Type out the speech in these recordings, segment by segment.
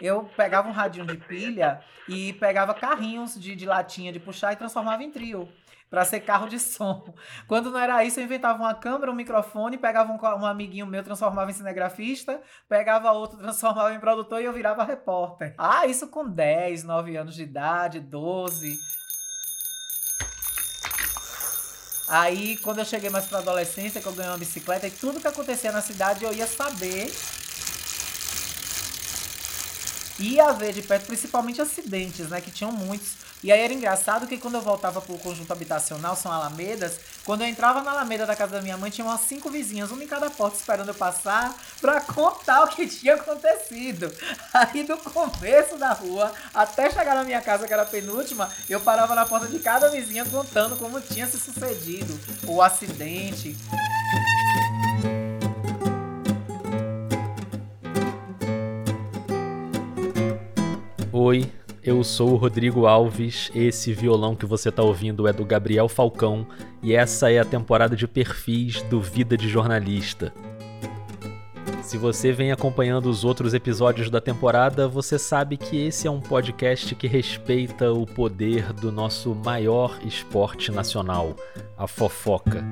eu pegava um radinho de pilha e pegava carrinhos de, de latinha de puxar e transformava em trio para ser carro de som. Quando não era isso, eu inventava uma câmera, um microfone, pegava um, um, amiguinho meu, transformava em cinegrafista, pegava outro, transformava em produtor e eu virava repórter. Ah, isso com 10, 9 anos de idade, 12. Aí, quando eu cheguei mais pra adolescência, que eu ganhei uma bicicleta, e tudo que acontecia na cidade eu ia saber. Ia ver de perto, principalmente acidentes, né? Que tinham muitos. E aí era engraçado que quando eu voltava pro conjunto habitacional, são Alamedas, quando eu entrava na Alameda da casa da minha mãe, tinha umas cinco vizinhas, uma em cada porta esperando eu passar pra contar o que tinha acontecido. Aí do começo da rua até chegar na minha casa, que era a penúltima, eu parava na porta de cada vizinha contando como tinha se sucedido, o acidente. Oi, eu sou o Rodrigo Alves, esse violão que você está ouvindo é do Gabriel Falcão e essa é a temporada de perfis do Vida de Jornalista. Se você vem acompanhando os outros episódios da temporada, você sabe que esse é um podcast que respeita o poder do nosso maior esporte nacional, a fofoca.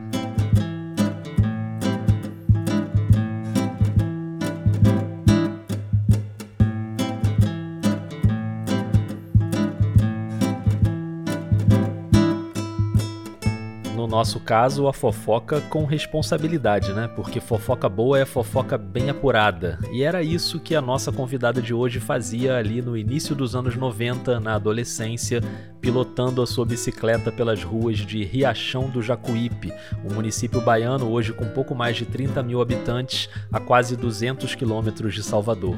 Nosso caso, a fofoca com responsabilidade, né? Porque fofoca boa é fofoca bem apurada. E era isso que a nossa convidada de hoje fazia ali no início dos anos 90, na adolescência, pilotando a sua bicicleta pelas ruas de Riachão do Jacuípe, um município baiano hoje com pouco mais de 30 mil habitantes, a quase 200 quilômetros de Salvador.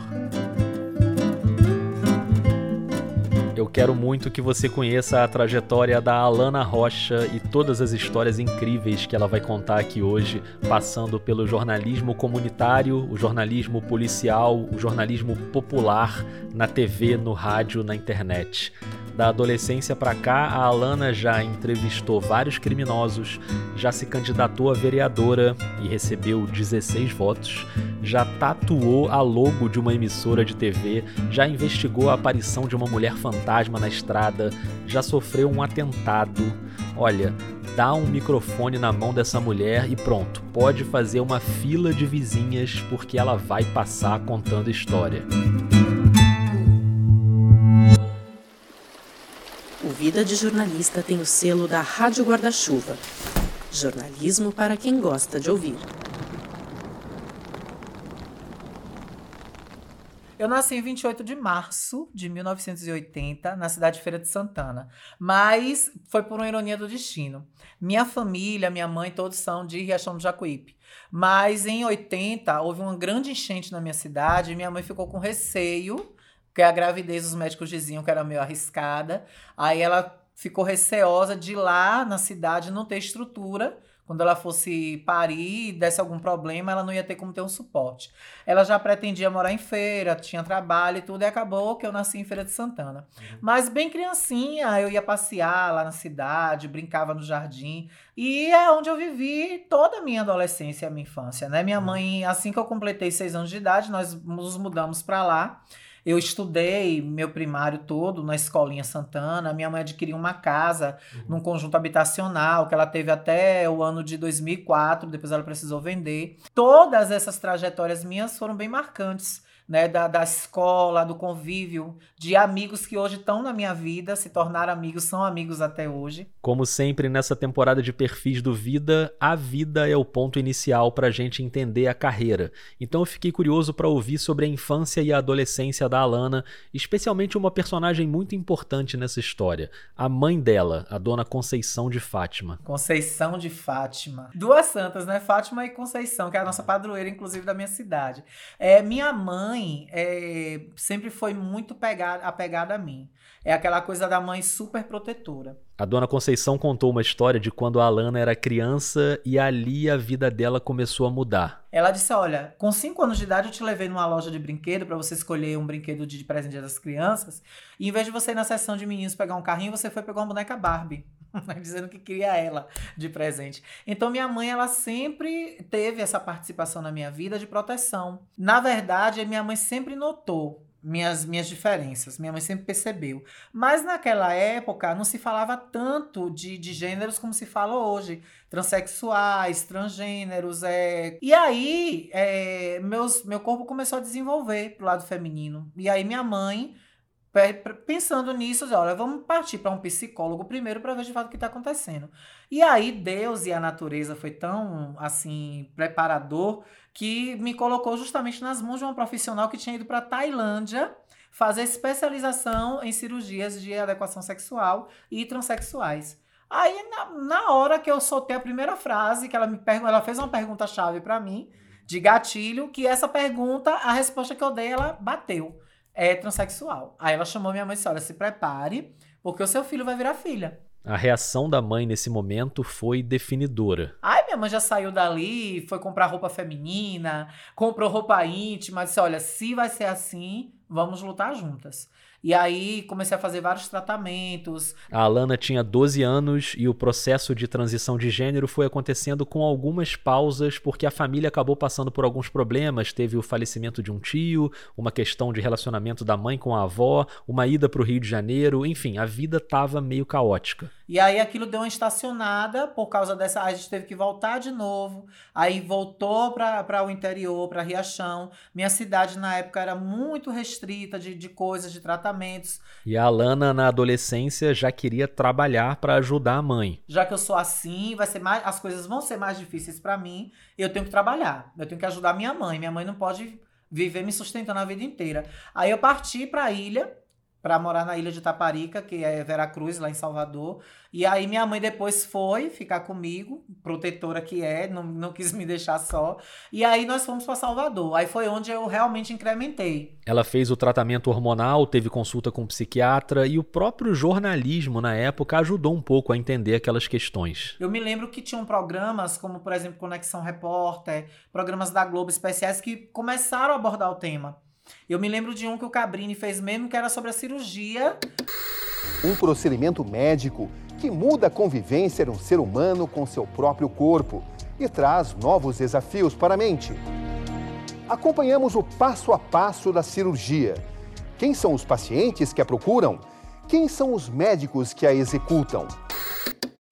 Quero muito que você conheça a trajetória da Alana Rocha e todas as histórias incríveis que ela vai contar aqui hoje, passando pelo jornalismo comunitário, o jornalismo policial, o jornalismo popular, na TV, no rádio, na internet. Da adolescência para cá, a Alana já entrevistou vários criminosos, já se candidatou a vereadora e recebeu 16 votos, já tatuou a logo de uma emissora de TV, já investigou a aparição de uma mulher fantasma na estrada, já sofreu um atentado. Olha, dá um microfone na mão dessa mulher e pronto, pode fazer uma fila de vizinhas porque ela vai passar contando história. Vida de Jornalista tem o selo da Rádio Guarda-Chuva. Jornalismo para quem gosta de ouvir. Eu nasci em 28 de março de 1980, na cidade de Feira de Santana. Mas foi por uma ironia do destino. Minha família, minha mãe, todos são de Riachão do Jacuípe. Mas em 80 houve uma grande enchente na minha cidade e minha mãe ficou com receio porque a gravidez os médicos diziam que era meio arriscada. Aí ela ficou receosa de lá na cidade não ter estrutura. Quando ela fosse parir e desse algum problema, ela não ia ter como ter um suporte. Ela já pretendia morar em feira, tinha trabalho e tudo, e acabou que eu nasci em Feira de Santana. Uhum. Mas bem criancinha, eu ia passear lá na cidade, brincava no jardim. E é onde eu vivi toda a minha adolescência e a minha infância, né? Minha uhum. mãe, assim que eu completei seis anos de idade, nós nos mudamos para lá. Eu estudei meu primário todo na Escolinha Santana. Minha mãe adquiriu uma casa uhum. num conjunto habitacional que ela teve até o ano de 2004, depois ela precisou vender. Todas essas trajetórias minhas foram bem marcantes né, da, da escola, do convívio, de amigos que hoje estão na minha vida, se tornaram amigos, são amigos até hoje. Como sempre nessa temporada de perfis do Vida, a vida é o ponto inicial para a gente entender a carreira. Então eu fiquei curioso para ouvir sobre a infância e a adolescência da Alana, especialmente uma personagem muito importante nessa história, a mãe dela, a dona Conceição de Fátima. Conceição de Fátima. Duas santas, né? Fátima e Conceição, que é a nossa padroeira, inclusive, da minha cidade. É, minha mãe mãe é, sempre foi muito pegada, apegada a mim. É aquela coisa da mãe super protetora. A dona Conceição contou uma história de quando a Alana era criança e ali a vida dela começou a mudar. Ela disse: Olha, com 5 anos de idade eu te levei numa loja de brinquedo para você escolher um brinquedo de presente das crianças. E em vez de você ir na seção de meninos pegar um carrinho, você foi pegar uma boneca Barbie. dizendo que queria ela de presente. Então minha mãe ela sempre teve essa participação na minha vida de proteção. Na verdade, minha mãe sempre notou minhas, minhas diferenças. Minha mãe sempre percebeu. Mas naquela época não se falava tanto de, de gêneros como se fala hoje. Transexuais, transgêneros. É... E aí, é, meus, meu corpo começou a desenvolver pro lado feminino. E aí minha mãe pensando nisso, olha, vamos partir para um psicólogo primeiro para ver de fato o que está acontecendo. E aí Deus e a natureza foi tão assim preparador que me colocou justamente nas mãos de uma profissional que tinha ido para Tailândia fazer especialização em cirurgias de adequação sexual e transexuais. Aí na, na hora que eu soltei a primeira frase, que ela me perguntou, ela fez uma pergunta chave para mim de gatilho, que essa pergunta, a resposta que eu dei, ela bateu é transexual. Aí ela chamou minha mãe e disse: Olha, se prepare, porque o seu filho vai virar filha. A reação da mãe nesse momento foi definidora. Ai, minha mãe já saiu dali, foi comprar roupa feminina, comprou roupa íntima, disse: Olha, se vai ser assim, vamos lutar juntas. E aí comecei a fazer vários tratamentos. A Alana tinha 12 anos e o processo de transição de gênero foi acontecendo com algumas pausas, porque a família acabou passando por alguns problemas. Teve o falecimento de um tio, uma questão de relacionamento da mãe com a avó, uma ida para o Rio de Janeiro, enfim, a vida estava meio caótica. E aí aquilo deu uma estacionada por causa dessa. A gente teve que voltar de novo. Aí voltou para o interior, para Riachão. Minha cidade na época era muito restrita de, de coisas, de tratamentos. E a Alana, na adolescência, já queria trabalhar para ajudar a mãe. Já que eu sou assim, vai ser mais, as coisas vão ser mais difíceis para mim. Eu tenho que trabalhar. Eu tenho que ajudar minha mãe. Minha mãe não pode viver me sustentando a vida inteira. Aí eu parti para a ilha para morar na ilha de Taparica, que é Veracruz, lá em Salvador. E aí minha mãe depois foi ficar comigo, protetora que é, não, não quis me deixar só. E aí nós fomos para Salvador. Aí foi onde eu realmente incrementei. Ela fez o tratamento hormonal, teve consulta com um psiquiatra e o próprio jornalismo na época ajudou um pouco a entender aquelas questões. Eu me lembro que tinham programas como, por exemplo, Conexão Repórter, programas da Globo especiais que começaram a abordar o tema. Eu me lembro de um que o Cabrini fez mesmo, que era sobre a cirurgia. Um procedimento médico que muda a convivência de um ser humano com seu próprio corpo e traz novos desafios para a mente. Acompanhamos o passo a passo da cirurgia. Quem são os pacientes que a procuram? Quem são os médicos que a executam?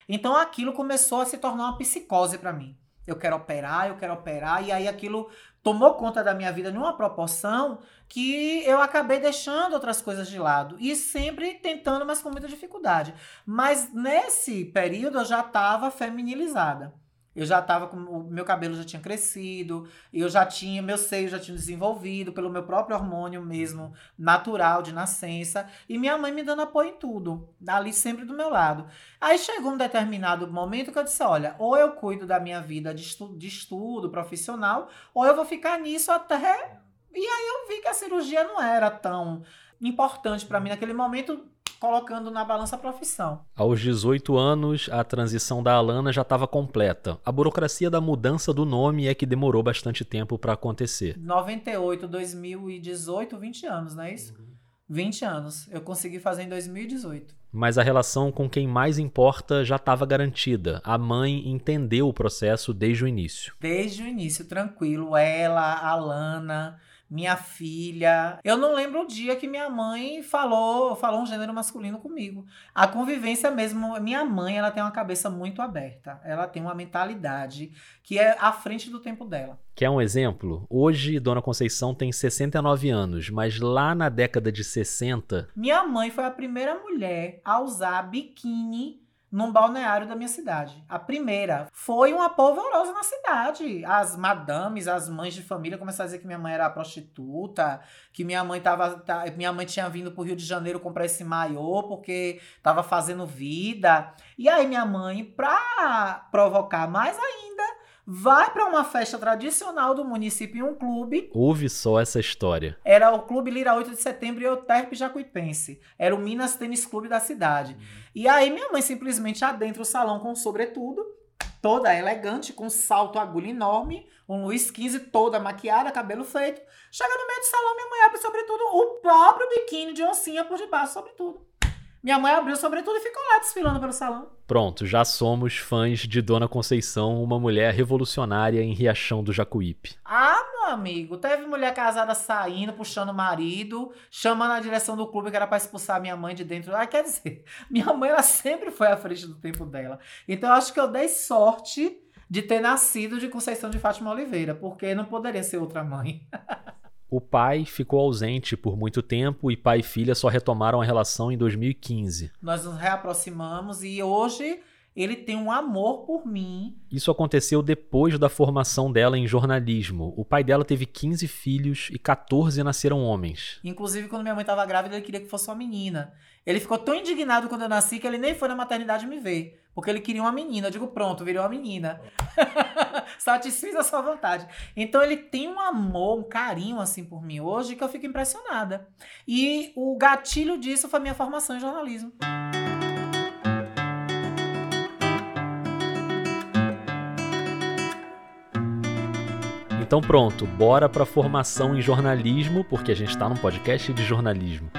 Então aquilo começou a se tornar uma psicose para mim. Eu quero operar, eu quero operar, e aí aquilo tomou conta da minha vida numa proporção que eu acabei deixando outras coisas de lado e sempre tentando, mas com muita dificuldade. Mas nesse período eu já estava feminilizada. Eu já estava com. O meu cabelo já tinha crescido, eu já tinha. Meu seio já tinha desenvolvido pelo meu próprio hormônio mesmo, natural, de nascença. E minha mãe me dando apoio em tudo, ali sempre do meu lado. Aí chegou um determinado momento que eu disse: olha, ou eu cuido da minha vida de, estu de estudo profissional, ou eu vou ficar nisso até. E aí eu vi que a cirurgia não era tão importante para mim naquele momento colocando na balança a profissão. Aos 18 anos, a transição da Alana já estava completa. A burocracia da mudança do nome é que demorou bastante tempo para acontecer. 98, 2018, 20 anos, não é isso? Uhum. 20 anos. Eu consegui fazer em 2018. Mas a relação com quem mais importa já estava garantida. A mãe entendeu o processo desde o início. Desde o início, tranquilo. Ela, a Alana, minha filha. Eu não lembro o dia que minha mãe falou, falou um gênero masculino comigo. A convivência mesmo, minha mãe, ela tem uma cabeça muito aberta. Ela tem uma mentalidade que é à frente do tempo dela. Quer um exemplo? Hoje, Dona Conceição tem 69 anos, mas lá na década de 60. Minha mãe foi a primeira mulher a usar biquíni num balneário da minha cidade. A primeira foi uma polvorosa na cidade. As madames, as mães de família começaram a dizer que minha mãe era prostituta, que minha mãe tava, tá, minha mãe tinha vindo pro Rio de Janeiro comprar esse maiô porque tava fazendo vida. E aí minha mãe, pra provocar mais ainda, vai para uma festa tradicional do município em um clube. Ouve só essa história. Era o Clube Lira 8 de Setembro e o Terp Jacuipense. Era o Minas Tênis Clube da cidade. E aí minha mãe simplesmente adentra o salão com sobretudo, toda elegante, com salto agulha enorme, um Luiz XV toda maquiada, cabelo feito. Chega no meio do salão, minha mãe abre sobretudo o próprio biquíni de oncinha por debaixo, sobretudo. Minha mãe abriu sobretudo e ficou lá desfilando pelo salão. Pronto, já somos fãs de Dona Conceição, uma mulher revolucionária em Riachão do Jacuípe. Ah, amigo. Teve mulher casada saindo, puxando o marido, chamando a direção do clube que era pra expulsar minha mãe de dentro. Ah, quer dizer, minha mãe ela sempre foi à frente do tempo dela. Então eu acho que eu dei sorte de ter nascido de Conceição de Fátima Oliveira, porque não poderia ser outra mãe. O pai ficou ausente por muito tempo e pai e filha só retomaram a relação em 2015. Nós nos reaproximamos e hoje ele tem um amor por mim. Isso aconteceu depois da formação dela em jornalismo. O pai dela teve 15 filhos e 14 nasceram homens. Inclusive, quando minha mãe estava grávida, ele queria que fosse uma menina. Ele ficou tão indignado quando eu nasci que ele nem foi na maternidade me ver. Porque ele queria uma menina. Eu digo, pronto, virou uma menina. Satisfiz a sua vontade. Então ele tem um amor, um carinho assim por mim hoje que eu fico impressionada. E o gatilho disso foi minha formação em jornalismo. Então pronto, bora para formação em jornalismo, porque a gente está num podcast de jornalismo.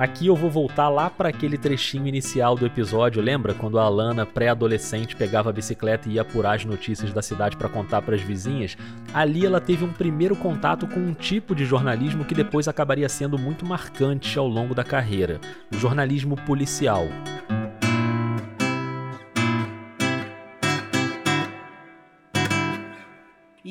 Aqui eu vou voltar lá para aquele trechinho inicial do episódio, lembra quando a Alana, pré-adolescente, pegava a bicicleta e ia apurar as notícias da cidade para contar para as vizinhas? Ali ela teve um primeiro contato com um tipo de jornalismo que depois acabaria sendo muito marcante ao longo da carreira, o jornalismo policial.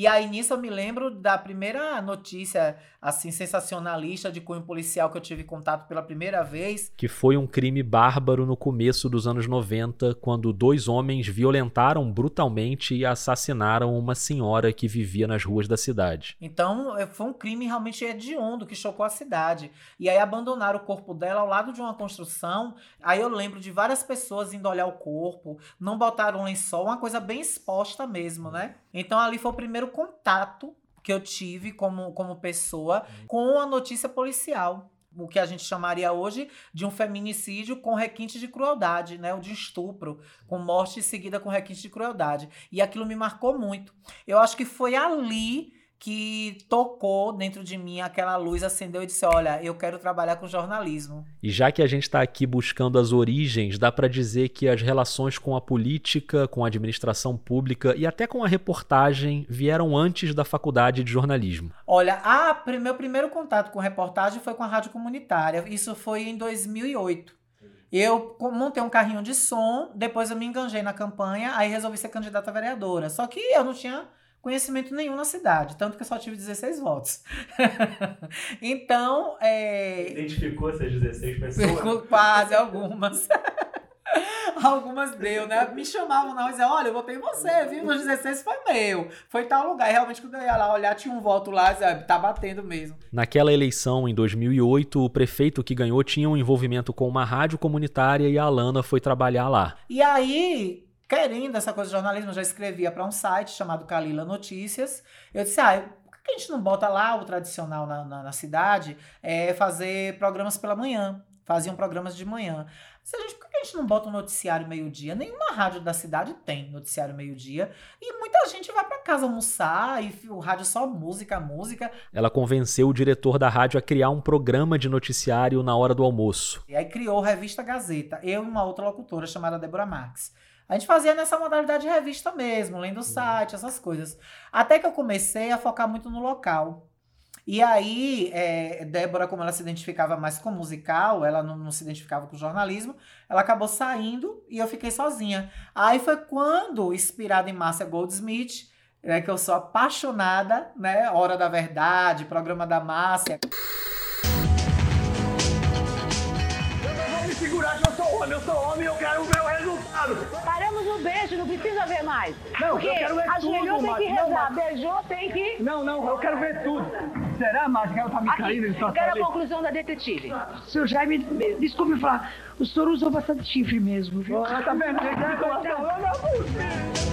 E aí nisso eu me lembro da primeira notícia, assim, sensacionalista de cunho policial que eu tive contato pela primeira vez. Que foi um crime bárbaro no começo dos anos 90, quando dois homens violentaram brutalmente e assassinaram uma senhora que vivia nas ruas da cidade. Então é, foi um crime realmente hediondo que chocou a cidade. E aí abandonaram o corpo dela ao lado de uma construção. Aí eu lembro de várias pessoas indo olhar o corpo, não botaram lençol, uma coisa bem exposta mesmo, né? Então ali foi o primeiro contato que eu tive como, como pessoa com a notícia policial. O que a gente chamaria hoje de um feminicídio com requinte de crueldade, né? O de estupro, com morte seguida com requinte de crueldade. E aquilo me marcou muito. Eu acho que foi ali que tocou dentro de mim aquela luz, acendeu e disse: Olha, eu quero trabalhar com jornalismo. E já que a gente está aqui buscando as origens, dá para dizer que as relações com a política, com a administração pública e até com a reportagem vieram antes da faculdade de jornalismo. Olha, a, meu primeiro contato com reportagem foi com a rádio comunitária. Isso foi em 2008. Eu montei um carrinho de som, depois eu me enganjei na campanha, aí resolvi ser candidata a vereadora. Só que eu não tinha conhecimento nenhum na cidade, tanto que eu só tive 16 votos. então, é... Identificou essas 16 pessoas? Quase, algumas. Algumas deu, né? Me chamavam não e diziam, olha, eu votei em você, viu? Nos 16 foi meu. Foi tal lugar. E realmente, quando eu ia lá olhar, tinha um voto lá, dizia, tá batendo mesmo. Naquela eleição, em 2008, o prefeito que ganhou tinha um envolvimento com uma rádio comunitária e a Alana foi trabalhar lá. E aí, querendo essa coisa de jornalismo, eu já escrevia para um site chamado Calila Notícias. Eu disse, ah, por que a gente não bota lá o tradicional na, na, na cidade? É fazer programas pela manhã. Faziam programas de manhã. Se a gente, por que a gente não bota um noticiário meio-dia? Nenhuma rádio da cidade tem noticiário meio-dia. E muita gente vai para casa almoçar e o rádio só música, música. Ela convenceu o diretor da rádio a criar um programa de noticiário na hora do almoço. E aí criou a Revista Gazeta. Eu e uma outra locutora chamada Débora Marques. A gente fazia nessa modalidade de revista mesmo, lendo o site, essas coisas. Até que eu comecei a focar muito no local. E aí, é, Débora, como ela se identificava mais com musical, ela não, não, se identificava com jornalismo, ela acabou saindo e eu fiquei sozinha. Aí foi quando, inspirada em Márcia Goldsmith, é, que eu sou apaixonada, né? Hora da Verdade, programa da Márcia. homem, eu sou homem eu quero o meu resultado. Paramos no beijo, não precisa ver mais. Não, Porque eu quero ver tudo, ajoelhou tem que rezar, beijou tem que... Não, não, eu quero ver tudo. Será, Márcia, que ela tá me Aqui, caindo? eu quero a conclusão da detetive. Senhor Jaime, me- desculpe me falar, o senhor usou bastante chifre mesmo, viu? Ah, tá vendo? Eu não,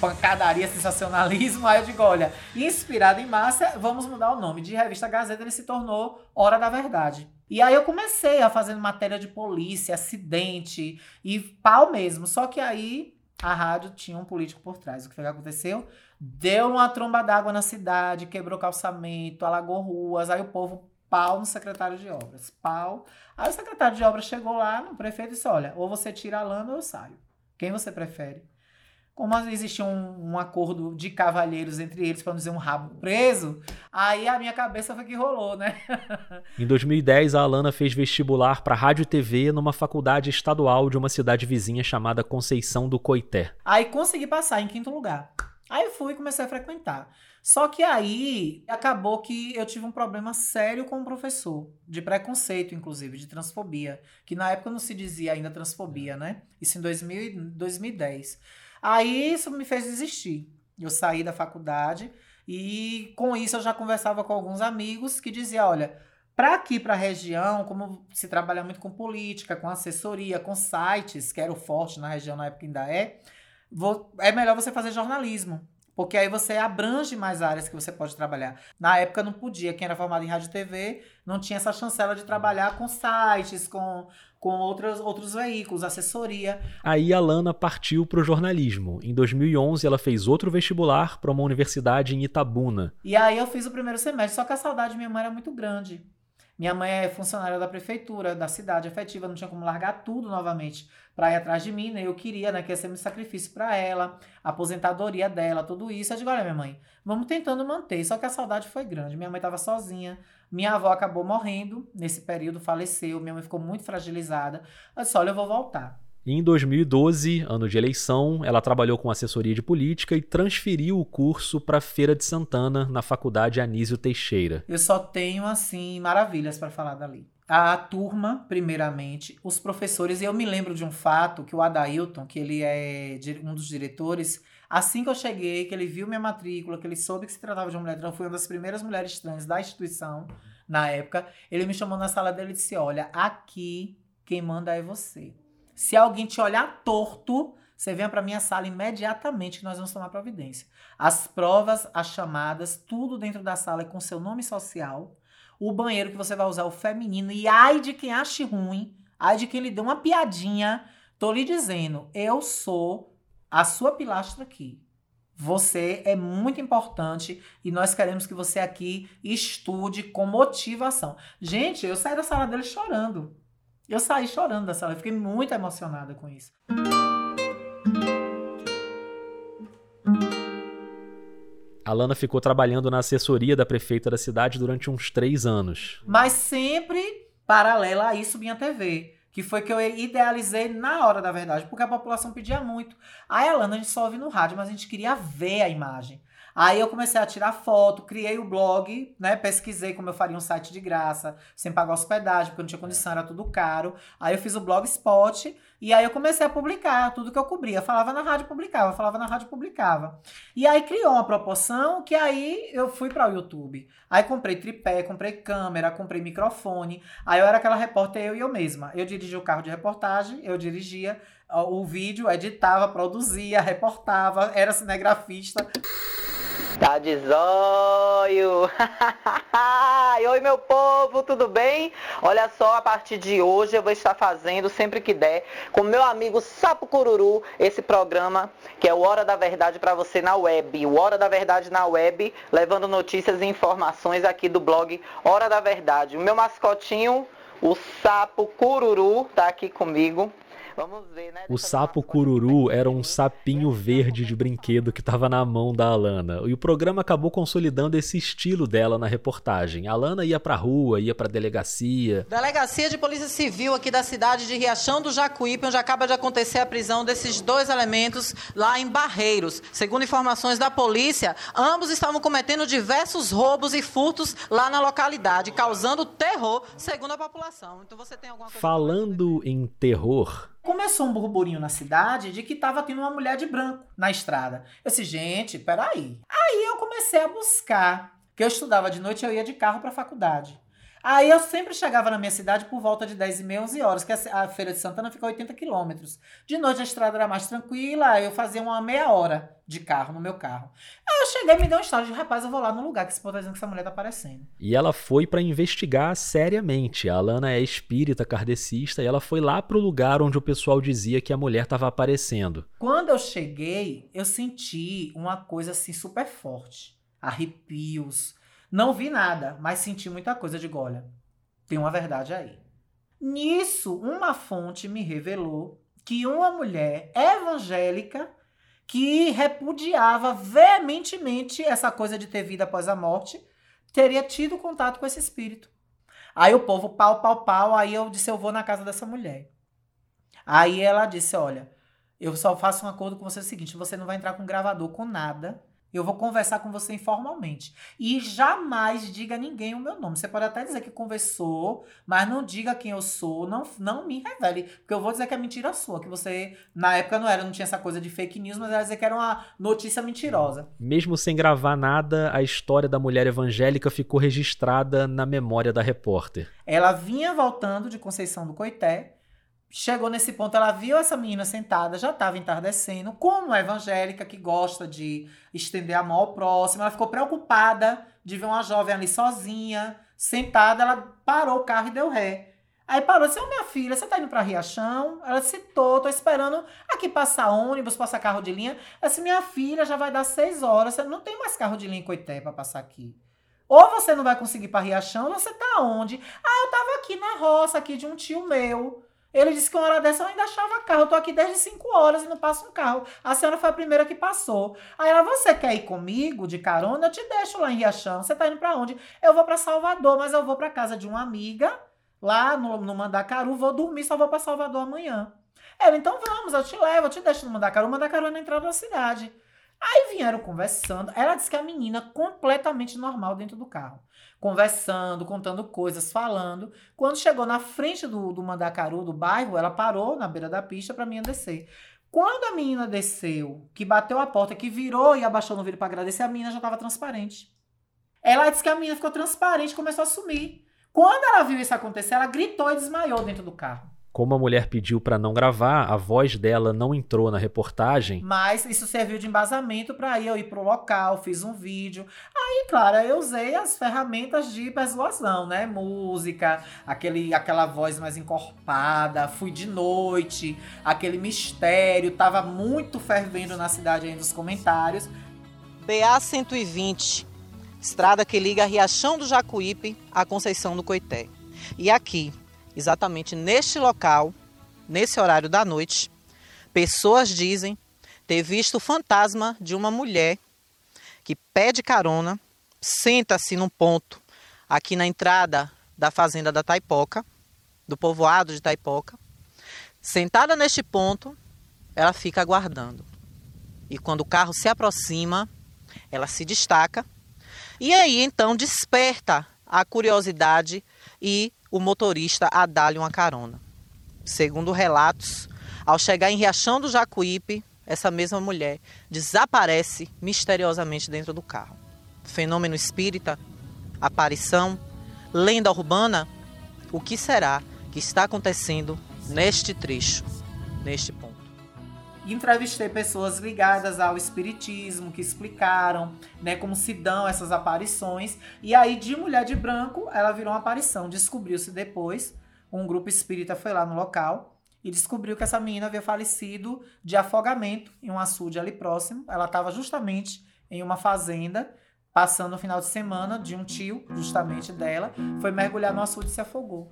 pancadaria, sensacionalismo. Aí eu digo, olha, inspirado em Márcia, vamos mudar o nome. De revista Gazeta, ele se tornou Hora da Verdade. E aí eu comecei a fazer matéria de polícia, acidente e pau mesmo. Só que aí a rádio tinha um político por trás. O que foi que aconteceu? Deu uma tromba d'água na cidade, quebrou calçamento, alagou ruas, aí o povo pau no secretário de obras. Pau. Aí o secretário de obras chegou lá no prefeito e disse: Olha, ou você tira a lana ou eu saio. Quem você prefere? Como existia um, um acordo de cavalheiros entre eles, para não dizer um rabo preso, aí a minha cabeça foi que rolou, né? Em 2010, a Alana fez vestibular para rádio e TV numa faculdade estadual de uma cidade vizinha chamada Conceição do Coité. Aí consegui passar em quinto lugar. Aí fui e comecei a frequentar. Só que aí acabou que eu tive um problema sério com o professor, de preconceito, inclusive, de transfobia, que na época não se dizia ainda transfobia, né? Isso em 2000, 2010. Aí isso me fez desistir. Eu saí da faculdade e com isso eu já conversava com alguns amigos que diziam, olha, para aqui, para a região, como se trabalha muito com política, com assessoria, com sites, que era o forte na região na época ainda é, vou, é melhor você fazer jornalismo. Porque aí você abrange mais áreas que você pode trabalhar. Na época não podia, quem era formado em rádio e TV não tinha essa chancela de trabalhar com sites, com, com outros, outros veículos, assessoria. Aí a Lana partiu para o jornalismo. Em 2011 ela fez outro vestibular para uma universidade em Itabuna. E aí eu fiz o primeiro semestre, só que a saudade de minha mãe era muito grande. Minha mãe é funcionária da prefeitura, da cidade efetiva, não tinha como largar tudo novamente para ir atrás de mim, né? Eu queria, né, que ia ser um sacrifício para ela, a aposentadoria dela, tudo isso. Eu digo, olha, minha mãe, vamos tentando manter. Só que a saudade foi grande. Minha mãe estava sozinha, minha avó acabou morrendo nesse período, faleceu, minha mãe ficou muito fragilizada. Eu disse, olha, eu vou voltar. Em 2012, ano de eleição, ela trabalhou com assessoria de política e transferiu o curso para Feira de Santana, na Faculdade Anísio Teixeira. Eu só tenho, assim, maravilhas para falar dali. A turma, primeiramente, os professores, e eu me lembro de um fato que o Adailton, que ele é um dos diretores, assim que eu cheguei, que ele viu minha matrícula, que ele soube que se tratava de uma mulher trans, foi uma das primeiras mulheres trans da instituição, na época, ele me chamou na sala dele e disse: Olha, aqui quem manda é você. Se alguém te olhar torto, você venha para minha sala imediatamente que nós vamos tomar providência. As provas, as chamadas, tudo dentro da sala é com seu nome social. O banheiro que você vai usar o feminino. E ai de quem ache ruim, ai de quem lhe dê uma piadinha. Tô lhe dizendo, eu sou a sua pilastra aqui. Você é muito importante e nós queremos que você aqui estude com motivação. Gente, eu saí da sala dele chorando. Eu saí chorando da sala, eu fiquei muito emocionada com isso. A Lana ficou trabalhando na assessoria da prefeita da cidade durante uns três anos. Mas sempre paralela a isso, minha TV. Que foi que eu idealizei na hora da verdade, porque a população pedia muito. A Lana a gente só ouve no rádio, mas a gente queria ver a imagem. Aí eu comecei a tirar foto, criei o blog, né? Pesquisei como eu faria um site de graça, sem pagar hospedagem, porque não tinha condição, era tudo caro. Aí eu fiz o blogspot e aí eu comecei a publicar tudo que eu cobria. Falava na rádio, publicava, falava na rádio, publicava. E aí criou uma proporção que aí eu fui para o YouTube. Aí comprei tripé, comprei câmera, comprei microfone. Aí eu era aquela repórter, eu e eu mesma. Eu dirigia o carro de reportagem, eu dirigia o vídeo, editava, produzia, reportava, era cinegrafista. Tá de zóio! Oi, meu povo, tudo bem? Olha só, a partir de hoje eu vou estar fazendo, sempre que der, com meu amigo Sapo Cururu, esse programa que é o Hora da Verdade para você na web. O Hora da Verdade na web, levando notícias e informações aqui do blog Hora da Verdade. O meu mascotinho, o Sapo Cururu, tá aqui comigo. Vamos ver, né? O sapo cururu era um sapinho verde de brinquedo que estava na mão da Alana. E o programa acabou consolidando esse estilo dela na reportagem. A Alana ia pra rua, ia pra delegacia. Delegacia de Polícia Civil aqui da cidade de Riachão do Jacuípe, onde acaba de acontecer a prisão desses dois elementos lá em Barreiros. Segundo informações da polícia, ambos estavam cometendo diversos roubos e furtos lá na localidade, causando terror, segundo a população. Então você tem alguma coisa Falando em terror, Começou um burburinho na cidade de que tava tendo uma mulher de branco na estrada. Eu disse, gente, peraí. Aí eu comecei a buscar, que eu estudava de noite e eu ia de carro para a faculdade. Aí eu sempre chegava na minha cidade por volta de 10 e meia, 11 horas, que a Feira de Santana fica a 80 quilômetros. De noite a estrada era mais tranquila, eu fazia uma meia hora de carro, no meu carro. Aí eu cheguei e me deu um estado de, rapaz, eu vou lá no lugar que esse povo tá dizendo que essa mulher tá aparecendo. E ela foi pra investigar seriamente. A Alana é espírita kardecista e ela foi lá pro lugar onde o pessoal dizia que a mulher estava aparecendo. Quando eu cheguei, eu senti uma coisa assim super forte. Arrepios. Não vi nada, mas senti muita coisa. Digo, olha, tem uma verdade aí. Nisso, uma fonte me revelou que uma mulher evangélica que repudiava veementemente essa coisa de ter vida após a morte teria tido contato com esse espírito. Aí o povo pau, pau, pau. Aí eu disse: eu vou na casa dessa mulher. Aí ela disse: olha, eu só faço um acordo com você o seguinte: você não vai entrar com gravador, com nada. Eu vou conversar com você informalmente. E jamais diga a ninguém o meu nome. Você pode até dizer que conversou, mas não diga quem eu sou, não, não me revele. Porque eu vou dizer que é mentira sua, que você, na época não era, não tinha essa coisa de fake news, mas ela dizer que era uma notícia mentirosa. Mesmo sem gravar nada, a história da mulher evangélica ficou registrada na memória da repórter. Ela vinha voltando de Conceição do Coité. Chegou nesse ponto, ela viu essa menina sentada, já estava entardecendo. Como é evangélica que gosta de estender a mão ao próximo, ela ficou preocupada de ver uma jovem ali sozinha, sentada. Ela parou o carro e deu ré. Aí parou, disse: Ô minha filha, você tá indo pra Riachão? Ela disse: Tô, tô esperando aqui passar ônibus, passar carro de linha. Ela disse: Minha filha, já vai dar seis horas, você não tem mais carro de linha em Coité pra passar aqui. Ou você não vai conseguir pra Riachão, ou você tá onde? Ah, eu tava aqui na roça, aqui de um tio meu. Ele disse que uma hora dessa eu ainda achava carro. Eu tô aqui desde 5 horas e não passo um carro. A senhora foi a primeira que passou. Aí ela, você quer ir comigo de carona? Eu te deixo lá em Riachão. Você tá indo pra onde? Eu vou pra Salvador, mas eu vou pra casa de uma amiga lá no, no Mandacaru. Vou dormir, só vou pra Salvador amanhã. Ela, então vamos, eu te levo, eu te deixo no Mandacaru. O Mandacaru é na entrada da cidade. Aí vieram conversando. Ela disse que a menina completamente normal dentro do carro. Conversando, contando coisas, falando. Quando chegou na frente do, do Mandacaru, do bairro, ela parou na beira da pista para mim descer. Quando a menina desceu, que bateu a porta, que virou e abaixou no vidro para agradecer, a menina já estava transparente. Ela disse que a menina ficou transparente começou a sumir. Quando ela viu isso acontecer, ela gritou e desmaiou dentro do carro. Como a mulher pediu para não gravar, a voz dela não entrou na reportagem. Mas isso serviu de embasamento para eu ir pro local, fiz um vídeo. Aí, claro, eu usei as ferramentas de persuasão, né? Música, aquele, aquela voz mais encorpada, fui de noite, aquele mistério, tava muito fervendo na cidade ainda os comentários. BA 120, estrada que liga Riachão do Jacuípe a Conceição do Coité. E aqui, exatamente neste local, nesse horário da noite, pessoas dizem ter visto o fantasma de uma mulher que pede carona, senta-se num ponto aqui na entrada da fazenda da Taipoca, do povoado de Taipoca. Sentada neste ponto, ela fica aguardando. E quando o carro se aproxima, ela se destaca. E aí então desperta a curiosidade e o motorista a dar-lhe uma carona. Segundo relatos, ao chegar em Riachão do Jacuípe, essa mesma mulher desaparece misteriosamente dentro do carro. Fenômeno espírita, aparição, lenda urbana, o que será que está acontecendo neste trecho, neste ponto? Entrevistei pessoas ligadas ao espiritismo que explicaram, né, como se dão essas aparições. E aí, de mulher de branco, ela virou uma aparição. Descobriu-se depois, um grupo espírita foi lá no local e descobriu que essa menina havia falecido de afogamento em um açude ali próximo. Ela estava justamente em uma fazenda, passando o final de semana de um tio, justamente dela, foi mergulhar no açude e se afogou.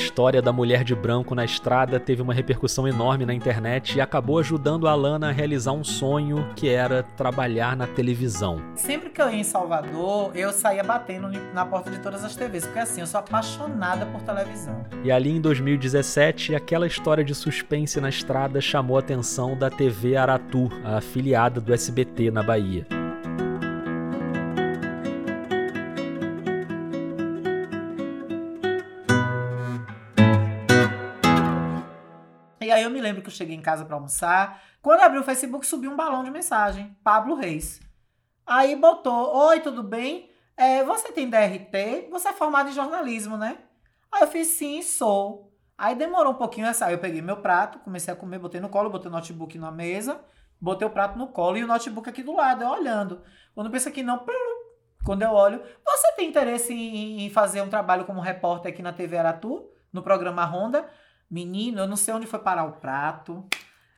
História da mulher de branco na estrada teve uma repercussão enorme na internet e acabou ajudando a Alana a realizar um sonho que era trabalhar na televisão. Sempre que eu ia em Salvador, eu saía batendo na porta de todas as TVs, porque assim, eu sou apaixonada por televisão. E ali em 2017, aquela história de suspense na estrada chamou a atenção da TV Aratu, a afiliada do SBT na Bahia. Lembro que eu cheguei em casa para almoçar. Quando abri o Facebook, subiu um balão de mensagem. Pablo Reis. Aí botou: Oi, tudo bem? É, você tem DRT? Você é formado em jornalismo, né? Aí eu fiz sim, sou. Aí demorou um pouquinho essa. Aí eu peguei meu prato, comecei a comer, botei no colo, botei o notebook na mesa, botei o prato no colo e o notebook aqui do lado, eu olhando. Quando eu penso que não, quando eu olho, você tem interesse em, em fazer um trabalho como repórter aqui na TV Aratu, no programa Ronda? Menino, eu não sei onde foi parar o prato.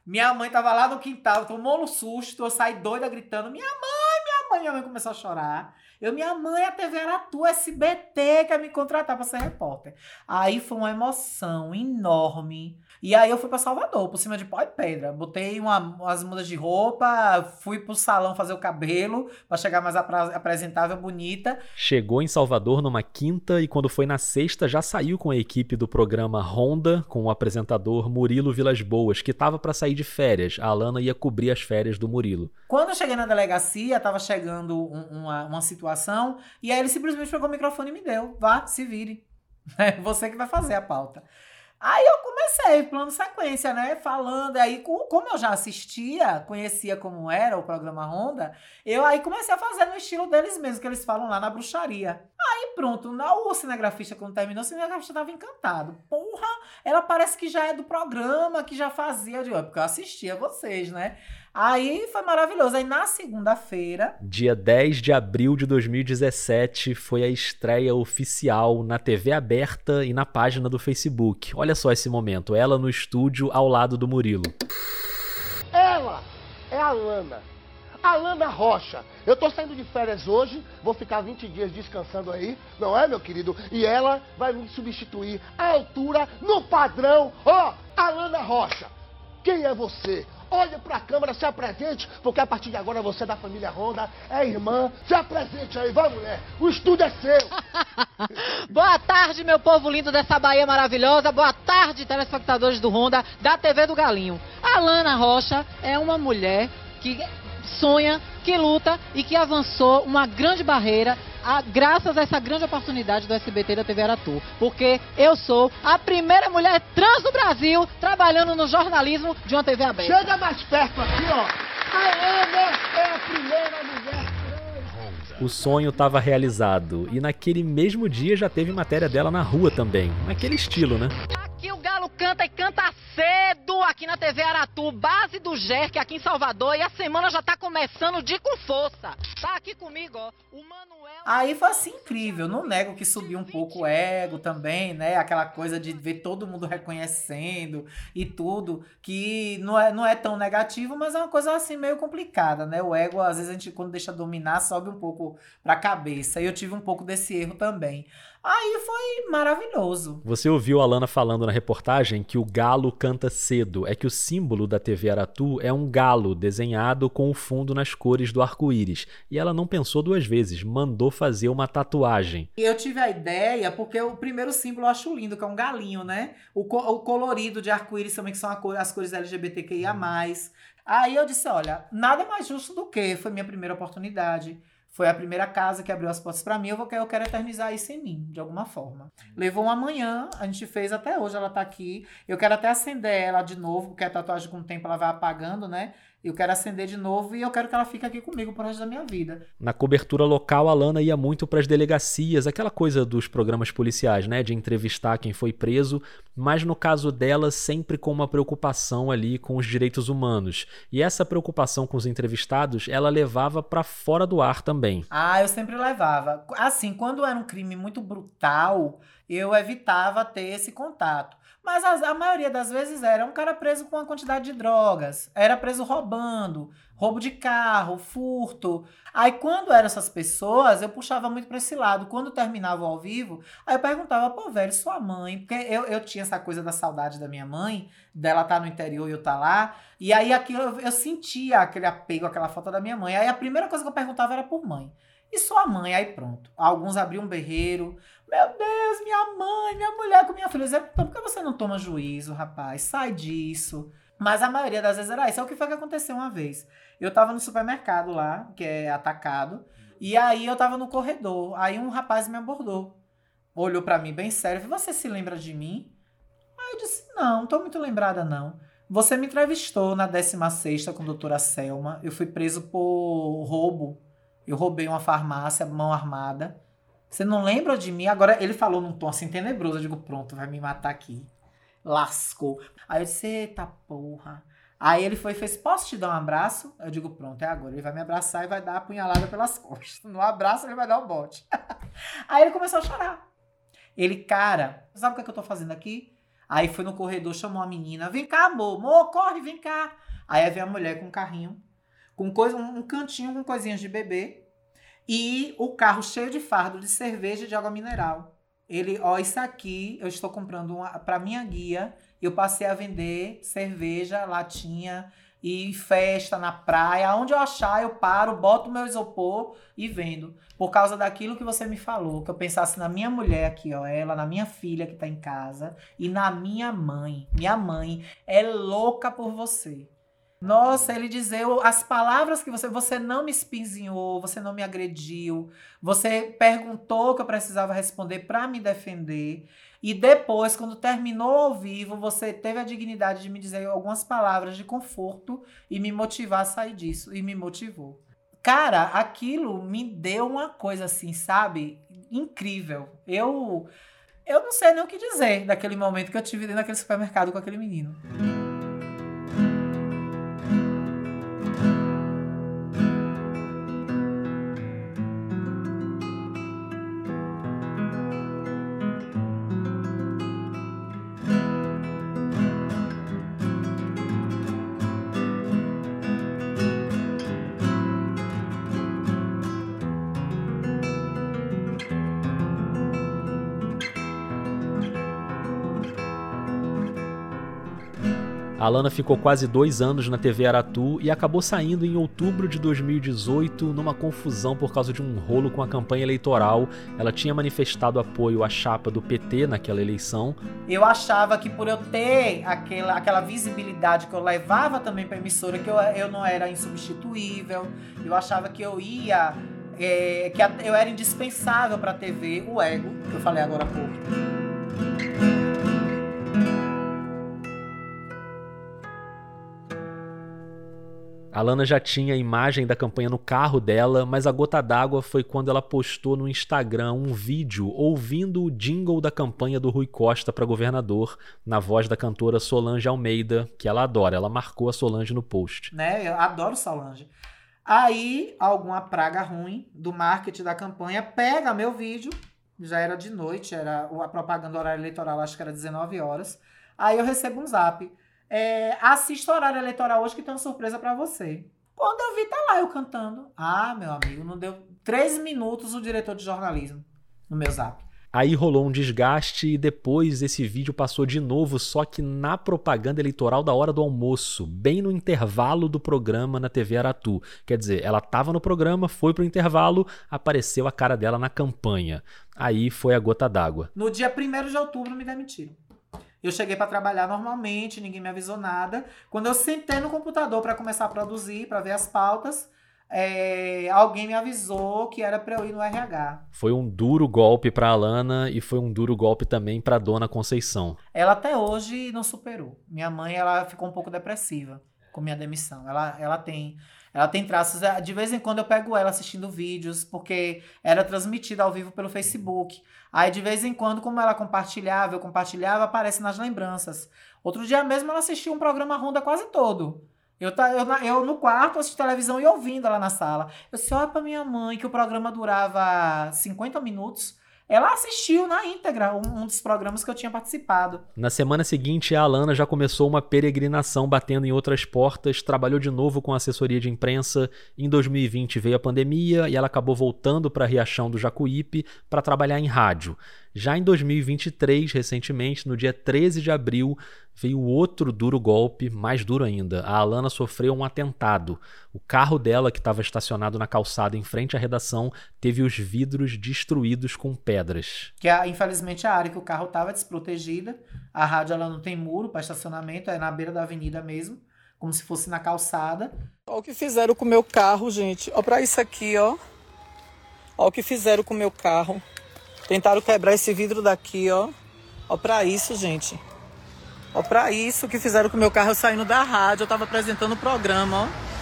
Minha mãe tava lá no quintal, tomou um susto, eu saí doida gritando: Minha mãe, minha mãe, minha mãe começou a chorar. Eu, minha mãe, a TV era tua, SBT, quer me contratar para ser repórter. Aí foi uma emoção enorme. E aí eu fui para Salvador, por cima de pó e pedra. Botei uma, umas mudas de roupa, fui pro salão fazer o cabelo, para chegar mais apresentável, bonita. Chegou em Salvador numa quinta e quando foi na sexta já saiu com a equipe do programa Honda, com o apresentador Murilo Vilas Boas, que tava para sair de férias. A Alana ia cobrir as férias do Murilo. Quando eu cheguei na delegacia, tava chegando um, uma, uma situação, e aí ele simplesmente pegou o microfone e me deu. Vá, se vire. É você que vai fazer a pauta. Aí eu comecei, plano sequência, né? Falando. Aí, como eu já assistia, conhecia como era o programa Ronda, eu aí comecei a fazer no estilo deles mesmo, que eles falam lá na bruxaria. Aí pronto, na, o cinegrafista, quando terminou, o cinegrafista tava encantado. Porra, ela parece que já é do programa, que já fazia. De, porque eu assistia vocês, né? Aí foi maravilhoso. Aí na segunda-feira. Dia 10 de abril de 2017 foi a estreia oficial na TV aberta e na página do Facebook. Olha só esse momento, ela no estúdio ao lado do Murilo. Ela é a Lana. A Lana Rocha. Eu tô saindo de férias hoje, vou ficar 20 dias descansando aí, não é, meu querido? E ela vai me substituir à altura, no padrão. Ó, oh, a Lana Rocha. Quem é você? Olhe para a câmera, se apresente, porque a partir de agora você é da família Ronda, é irmã. Se apresente aí, vai mulher, o estúdio é seu. Boa tarde, meu povo lindo dessa Bahia maravilhosa. Boa tarde, telespectadores do Ronda, da TV do Galinho. A Lana Rocha é uma mulher que sonha, que luta e que avançou uma grande barreira a, graças a essa grande oportunidade do SBT da TV Aratu. Porque eu sou a primeira mulher trans do Brasil trabalhando no jornalismo de uma TV aberta. Chega mais perto aqui, ó. A Ana é a primeira mulher o sonho estava realizado e naquele mesmo dia já teve matéria dela na rua também, naquele estilo, né? Aqui o Galo canta e canta cedo aqui na TV Aratu, base do GERC aqui em Salvador. E a semana já tá começando de com força. Tá aqui comigo, ó, o Manuel. Aí foi assim incrível. Não nego que subiu um pouco o ego também, né? Aquela coisa de ver todo mundo reconhecendo e tudo. Que não é, não é tão negativo, mas é uma coisa assim meio complicada, né? O ego, às vezes, a gente, quando deixa dominar, sobe um pouco pra cabeça. E eu tive um pouco desse erro também. Aí foi maravilhoso. Você ouviu a Lana falando na reportagem que o galo canta cedo. É que o símbolo da TV Aratu é um galo desenhado com o fundo nas cores do arco-íris. E ela não pensou duas vezes, mandou fazer uma tatuagem. Eu tive a ideia porque o primeiro símbolo eu acho lindo, que é um galinho, né? O, co o colorido de arco-íris também, que são cor as cores LGBTQIA. Aí eu disse: olha, nada mais justo do que foi minha primeira oportunidade foi a primeira casa que abriu as portas para mim. Eu, vou, eu quero eternizar isso em mim, de alguma forma. Levou uma manhã, a gente fez até hoje, ela tá aqui. Eu quero até acender ela de novo, porque a tatuagem com o tempo ela vai apagando, né? Eu quero acender de novo e eu quero que ela fique aqui comigo pro resto da minha vida. Na cobertura local, a Lana ia muito para as delegacias, aquela coisa dos programas policiais, né? De entrevistar quem foi preso, mas no caso dela, sempre com uma preocupação ali com os direitos humanos. E essa preocupação com os entrevistados, ela levava para fora do ar também. Ah, eu sempre levava. Assim, quando era um crime muito brutal, eu evitava ter esse contato. Mas as- a maioria das vezes era um cara preso com uma quantidade de drogas, era preso roubando, roubo de carro, furto. Aí quando eram essas pessoas, eu puxava muito pra esse lado. Quando terminava ao vivo, aí eu perguntava, pô, velho, sua mãe, porque eu, eu tinha essa coisa da saudade da minha mãe, dela tá no interior e eu tá lá, e aí aquilo eu, eu sentia aquele apego, aquela falta da minha mãe. Aí a primeira coisa que eu perguntava era por mãe. E sua mãe, aí pronto. Alguns abriam um berreiro. Meu Deus, minha mãe, minha mulher com minha filha. Dizia, então por que você não toma juízo, rapaz? Sai disso. Mas a maioria das vezes era isso. É o que foi que aconteceu uma vez. Eu tava no supermercado lá, que é atacado, e aí eu tava no corredor. Aí um rapaz me abordou. Olhou pra mim bem sério Você se lembra de mim? Aí eu disse: Não, não tô muito lembrada, não. Você me entrevistou na 16 com a doutora Selma. Eu fui preso por roubo. Eu roubei uma farmácia, mão armada. Você não lembra de mim? Agora ele falou num tom assim tenebroso. Eu digo, pronto, vai me matar aqui. Lascou. Aí eu disse, eita porra. Aí ele foi e fez, posso te dar um abraço? Eu digo, pronto, é agora. Ele vai me abraçar e vai dar a punhalada pelas costas. No abraço ele vai dar o bote. Aí ele começou a chorar. Ele, cara, sabe o que, é que eu tô fazendo aqui? Aí foi no corredor, chamou a menina. Vem cá, amor. Amor, corre, vem cá. Aí veio a mulher com um carrinho, com coisa, um um cantinho com coisinhas de bebê. E o carro cheio de fardo de cerveja e de água mineral. Ele, ó, isso aqui eu estou comprando para minha guia. Eu passei a vender cerveja, latinha e festa na praia. Aonde eu achar, eu paro, boto meu isopor e vendo. Por causa daquilo que você me falou, que eu pensasse na minha mulher aqui, ó, ela, na minha filha que tá em casa e na minha mãe. Minha mãe é louca por você. Nossa, ele dizer o- as palavras que você. Você não me espinzinhou, você não me agrediu, você perguntou que eu precisava responder para me defender. E depois, quando terminou ao vivo, você teve a dignidade de me dizer algumas palavras de conforto e me motivar a sair disso. E me motivou. Cara, aquilo me deu uma coisa assim, sabe? Incrível. Eu. Eu não sei nem o que dizer daquele momento que eu tive dentro daquele supermercado com aquele menino. A Alana ficou quase dois anos na TV Aratu e acabou saindo em outubro de 2018 numa confusão por causa de um rolo com a campanha eleitoral. Ela tinha manifestado apoio à chapa do PT naquela eleição. Eu achava que por eu ter aquela, aquela visibilidade que eu levava também para emissora, que eu, eu não era insubstituível, eu achava que eu ia. é, que a- eu era indispensável para a TV, o ego, que eu falei agora há pouco. A Alana já tinha a imagem da campanha no carro dela, mas a gota d'água foi quando ela postou no Instagram um vídeo ouvindo o jingle da campanha do Rui Costa para governador, na voz da cantora Solange Almeida, que ela adora. Ela marcou a Solange no post. né? Eu adoro Solange. Aí, alguma praga ruim do marketing da campanha pega meu vídeo, já era de noite, era a propaganda horário eleitoral, acho que era 19 horas. Aí eu recebo um zap. É, assista o horário eleitoral hoje que tem uma surpresa pra você. Quando eu vi, tá lá eu cantando. Ah, meu amigo, não deu três minutos o diretor de jornalismo no meu zap. Aí rolou um desgaste e depois esse vídeo passou de novo, só que na propaganda eleitoral da hora do almoço, bem no intervalo do programa na TV Aratu. Quer dizer, ela tava no programa, foi pro intervalo, apareceu a cara dela na campanha. Aí foi a gota d'água. No dia 1 de outubro me demitiram. Eu cheguei para trabalhar normalmente, ninguém me avisou nada. Quando eu sentei no computador para começar a produzir, para ver as pautas, é, alguém me avisou que era para eu ir no RH. Foi um duro golpe pra Alana e foi um duro golpe também pra Dona Conceição. Ela até hoje não superou. Minha mãe, ela ficou um pouco depressiva com minha demissão. Ela, ela tem, ela tem traços. eh, De vez em quando eu pego ela assistindo vídeos, porque era transmitida ao vivo pelo Facebook. Aí de vez em quando, como ela compartilhava, eu compartilhava, aparece nas lembranças. Outro dia mesmo ela assistiu um programa Ronda quase todo. Eu, tá, eu, eu no quarto assistindo televisão e ouvindo ela na sala. Eu disse, olha pra minha mãe que o programa durava 50 minutos. Ela assistiu na íntegra um, um dos programas que eu tinha participado. Na semana seguinte, a Alana já começou uma peregrinação batendo em outras portas, trabalhou de novo com assessoria de imprensa. Em 2020 veio a pandemia e ela acabou voltando para Riachão do Jacuípe para trabalhar em rádio. Já em 2023, recentemente, no dia 13 de abril, veio outro duro golpe, mais duro ainda. A Alana sofreu um atentado. O carro dela, que estava estacionado na calçada em frente à redação, teve os vidros destruídos com pedras. Que é, infelizmente, a área que o carro estava desprotegida. A rádio ela não tem muro para estacionamento, é na beira da avenida mesmo, como se fosse na calçada. Olha o que fizeram com o meu carro, gente. Olha para isso aqui, ó. Olha o que fizeram com o meu carro. Tentaram quebrar esse vidro daqui, ó. Ó pra isso, gente. Ó pra isso que fizeram com o meu carro saindo da rádio. Eu tava apresentando o programa, ó.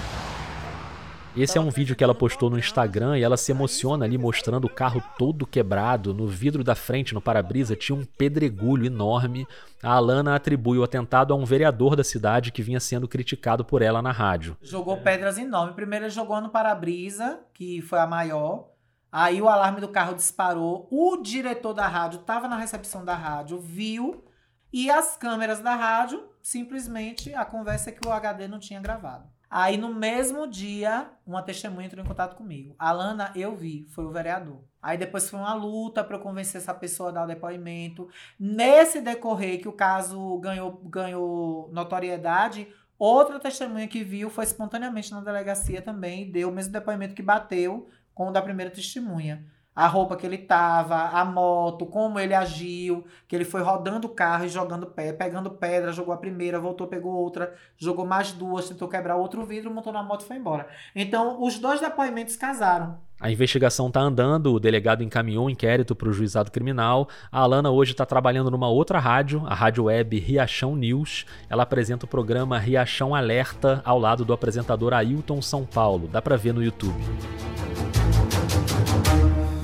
Esse é um vídeo que ela postou no Instagram e ela se emociona ali mostrando o carro todo quebrado. No vidro da frente, no para-brisa, tinha um pedregulho enorme. A Alana atribui o atentado a um vereador da cidade que vinha sendo criticado por ela na rádio. Jogou pedras enormes. Primeiro ele jogou no para-brisa, que foi a maior. Aí o alarme do carro disparou. O diretor da rádio estava na recepção da rádio, viu. E as câmeras da rádio, simplesmente a conversa que o HD não tinha gravado. Aí no mesmo dia, uma testemunha entrou em contato comigo. Alana, eu vi, foi o vereador. Aí depois foi uma luta para eu convencer essa pessoa a dar o depoimento. Nesse decorrer que o caso ganhou, ganhou notoriedade, outra testemunha que viu foi espontaneamente na delegacia também e deu o mesmo depoimento que bateu com o da primeira testemunha. A roupa que ele tava, a moto, como ele agiu, que ele foi rodando o carro e jogando pé, pegando pedra, jogou a primeira, voltou, pegou outra, jogou mais duas, tentou quebrar outro vidro, montou na moto e foi embora. Então, os dois depoimentos casaram. A investigação está andando, o delegado encaminhou um inquérito para o juizado criminal. A Alana hoje está trabalhando numa outra rádio, a rádio web Riachão News. Ela apresenta o programa Riachão Alerta ao lado do apresentador Ailton São Paulo. Dá para ver no YouTube.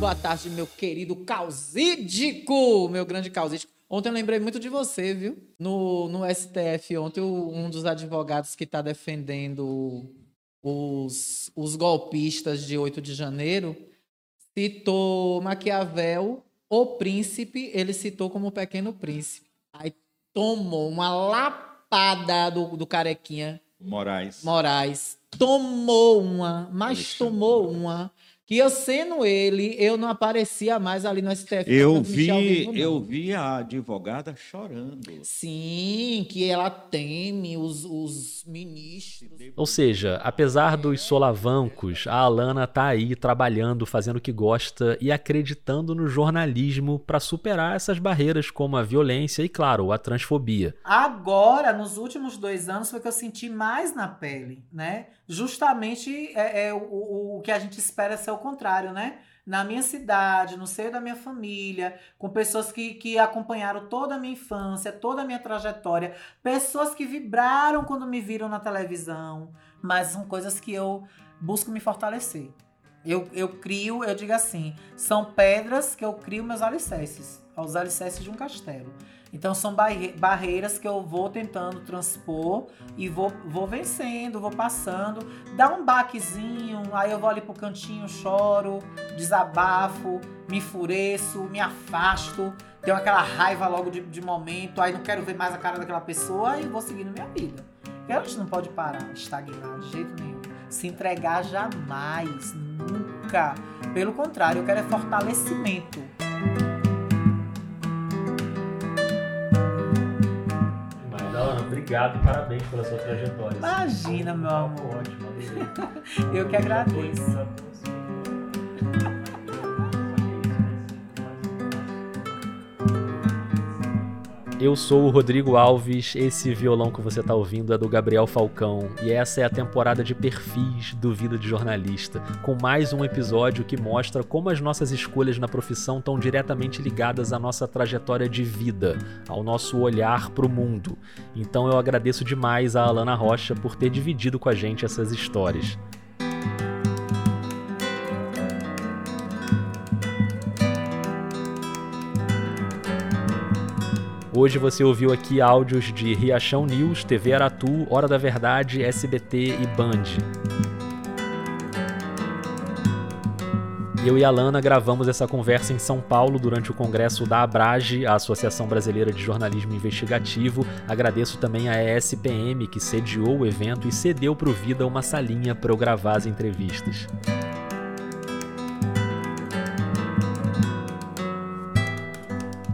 Boa tarde, meu querido causídico, meu grande causídico. Ontem eu lembrei muito de você, viu? No, no STF, ontem um dos advogados que está defendendo os, os golpistas de 8 de janeiro citou Maquiavel, o príncipe, ele citou como o pequeno príncipe. Aí tomou uma lapada do, do carequinha. Moraes. Moraes. Tomou uma, mas tomou uma que eu sendo ele, eu não aparecia mais ali no STF. Eu vi, eu vi a advogada chorando. Sim, que ela teme os, os ministros. Ou seja, apesar dos solavancos, a Alana tá aí trabalhando, fazendo o que gosta e acreditando no jornalismo para superar essas barreiras como a violência e, claro, a transfobia. Agora, nos últimos dois anos, foi que eu senti mais na pele, né? Justamente é, é o, o que a gente espera ser o contrário, né? Na minha cidade, no seio da minha família, com pessoas que, que acompanharam toda a minha infância, toda a minha trajetória, pessoas que vibraram quando me viram na televisão, mas são coisas que eu busco me fortalecer. Eu, eu crio, eu digo assim, são pedras que eu crio meus alicerces, os alicerces de um castelo. Então são barreiras que eu vou tentando transpor e vou, vou vencendo, vou passando. Dá um baquezinho, aí eu vou ali pro cantinho, choro, desabafo, me enfureço, me afasto, tenho aquela raiva logo de, de momento, aí não quero ver mais a cara daquela pessoa e vou seguindo minha vida. E a gente não pode parar, estagnar de jeito nenhum. Se entregar jamais, nunca. Pelo contrário, eu quero é fortalecimento. Obrigado e parabéns pela sua trajetória. Imagina, meu amor. Ótimo, Eu que agradeço. Eu sou o Rodrigo Alves, esse violão que você está ouvindo é do Gabriel Falcão e essa é a temporada de perfis do Vida de Jornalista, com mais um episódio que mostra como as nossas escolhas na profissão estão diretamente ligadas à nossa trajetória de vida, ao nosso olhar para o mundo. Então eu agradeço demais a Alana Rocha por ter dividido com a gente essas histórias. Hoje você ouviu aqui áudios de Riachão News, TV Aratu, Hora da Verdade, SBT e Band. Eu e a Lana gravamos essa conversa em São Paulo durante o congresso da Abrage, a Associação Brasileira de Jornalismo Investigativo. Agradeço também a ESPM que sediou o evento e cedeu para o Vida uma salinha para eu gravar as entrevistas.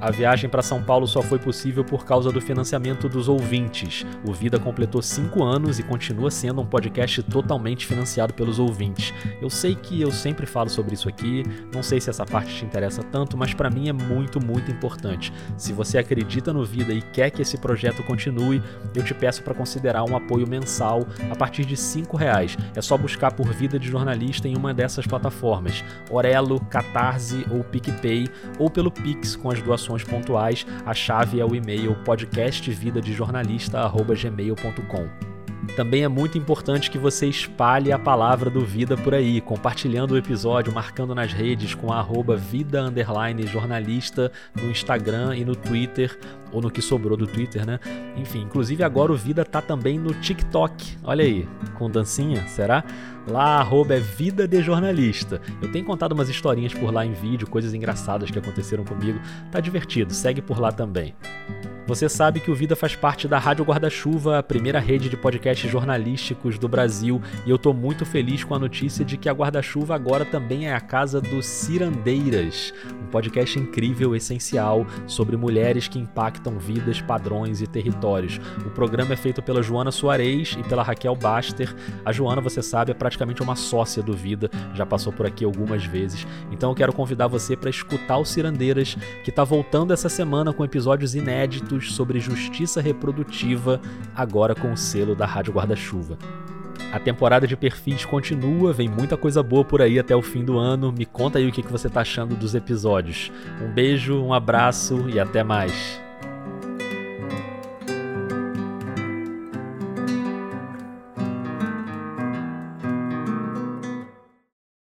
A viagem para São Paulo só foi possível por causa do financiamento dos ouvintes. O Vida completou cinco anos e continua sendo um podcast totalmente financiado pelos ouvintes. Eu sei que eu sempre falo sobre isso aqui, não sei se essa parte te interessa tanto, mas para mim é muito, muito importante. Se você acredita no Vida e quer que esse projeto continue, eu te peço para considerar um apoio mensal a partir de cinco reais. É só buscar por Vida de Jornalista em uma dessas plataformas: Orelo, Catarse ou PicPay, ou pelo Pix com as doações pontuais, a chave é o e-mail podcastvidadejornalista@gmail.com. Também é muito importante que você espalhe a palavra do Vida por aí, compartilhando o episódio, marcando nas redes com arroba vida jornalista no Instagram e no Twitter, ou no que sobrou do Twitter, né? Enfim, inclusive agora o Vida tá também no TikTok. Olha aí, com dancinha, será? Lá, arroba é Vida de Jornalista. Eu tenho contado umas historinhas por lá em vídeo, coisas engraçadas que aconteceram comigo. Tá divertido, segue por lá também. Você sabe que o Vida faz parte da Rádio Guarda-Chuva, a primeira rede de podcasts jornalísticos do Brasil, e eu tô muito feliz com a notícia de que a Guarda-Chuva agora também é a casa dos Cirandeiras, um podcast incrível, essencial, sobre mulheres que impactam vidas, padrões e territórios. O programa é feito pela Joana Soares e pela Raquel Baster. A Joana, você sabe, é praticamente uma sócia do Vida, já passou por aqui algumas vezes. Então eu quero convidar você para escutar o Cirandeiras, que está voltando essa semana com episódios inéditos sobre justiça reprodutiva, agora com o selo da Rádio Guarda-Chuva. A temporada de perfis continua, vem muita coisa boa por aí até o fim do ano. Me conta aí o que você está achando dos episódios. Um beijo, um abraço e até mais.